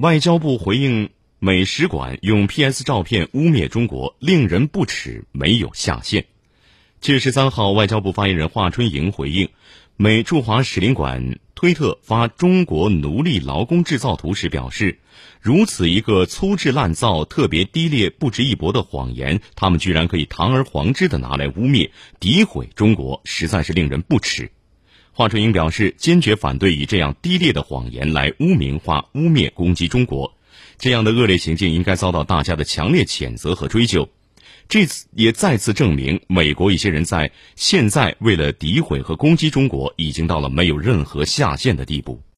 外交部回应美使馆用 PS 照片污蔑中国，令人不齿，没有下限。七月十三号，外交部发言人华春莹回应美驻华使领馆推特发中国奴隶劳工制造图时表示，如此一个粗制滥造、特别低劣、不值一驳的谎言，他们居然可以堂而皇之的拿来污蔑、诋毁中国，实在是令人不齿。华春莹表示，坚决反对以这样低劣的谎言来污名化、污蔑、攻击中国，这样的恶劣行径应该遭到大家的强烈谴责和追究。这次也再次证明，美国一些人在现在为了诋毁和攻击中国，已经到了没有任何下限的地步。